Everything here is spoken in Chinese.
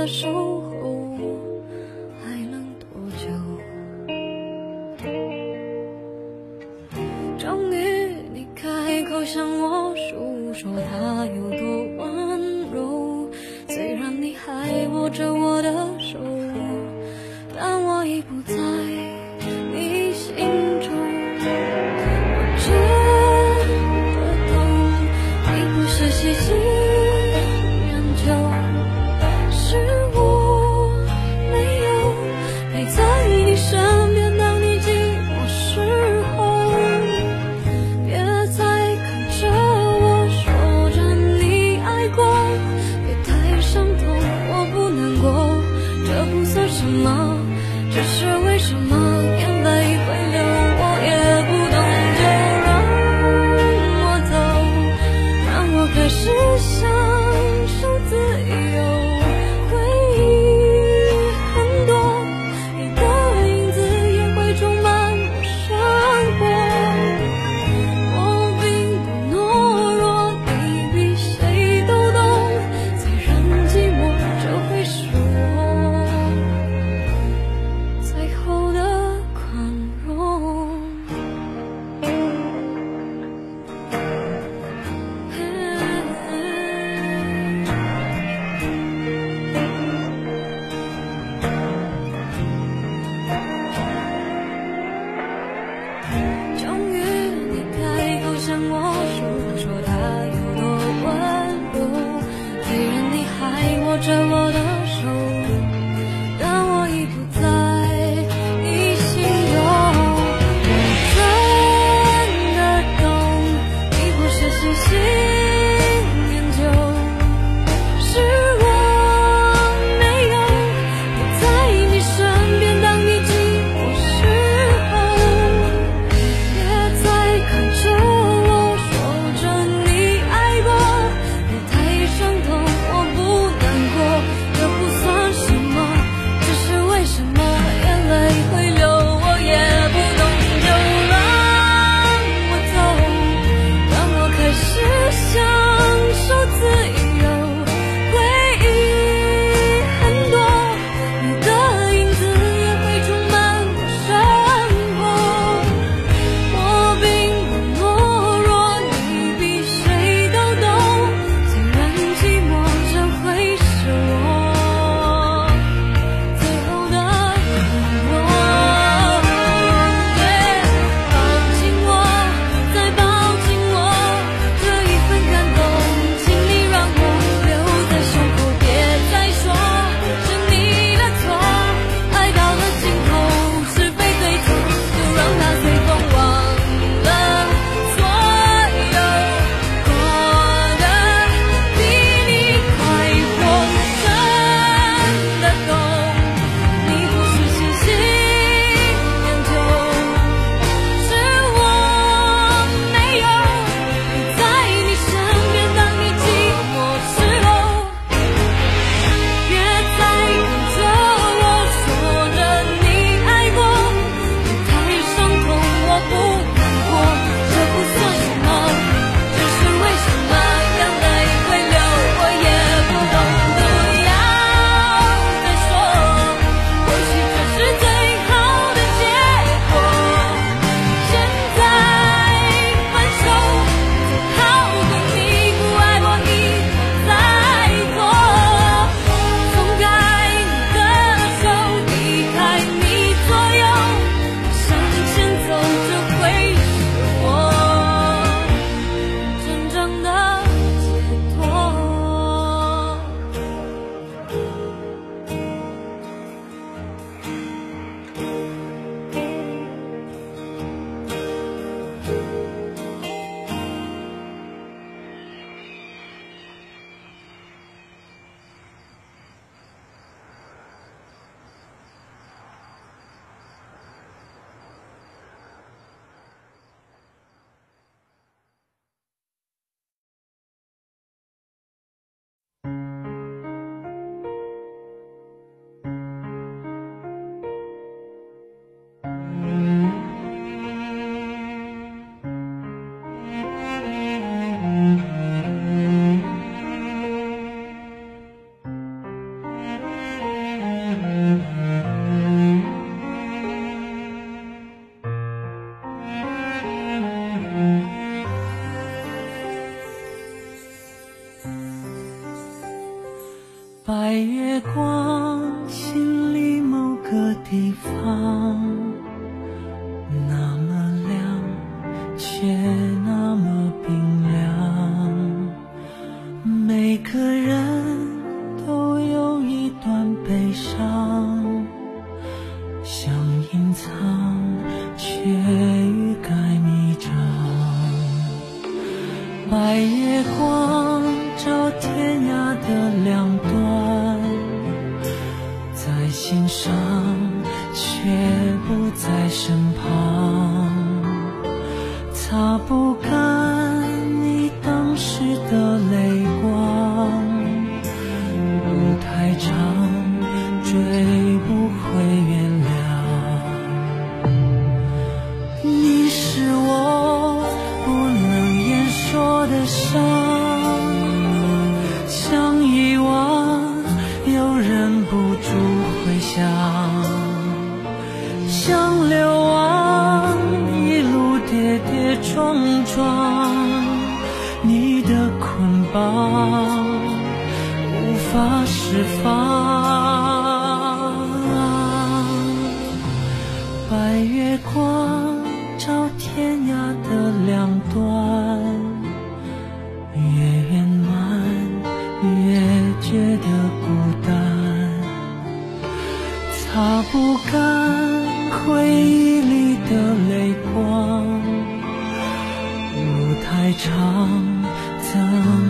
的守候，还能多久？终于你开口向我诉说，他有多温柔。虽然你还握着我的手，但我已不在。月光，心里某个地方，那么亮，却那么冰凉。每个人都有一段悲伤，想隐藏，却欲盖弥彰。白月光照天涯的两端，心上，却不在身旁，擦不干你当时的泪光。路太长，追不回原谅。你是我不能言说的伤，想遗忘又忍不住回想，想流亡一路跌跌撞撞，你的捆绑无法释放。白月光照天涯的两端，擦不干回忆里的泪光路太长怎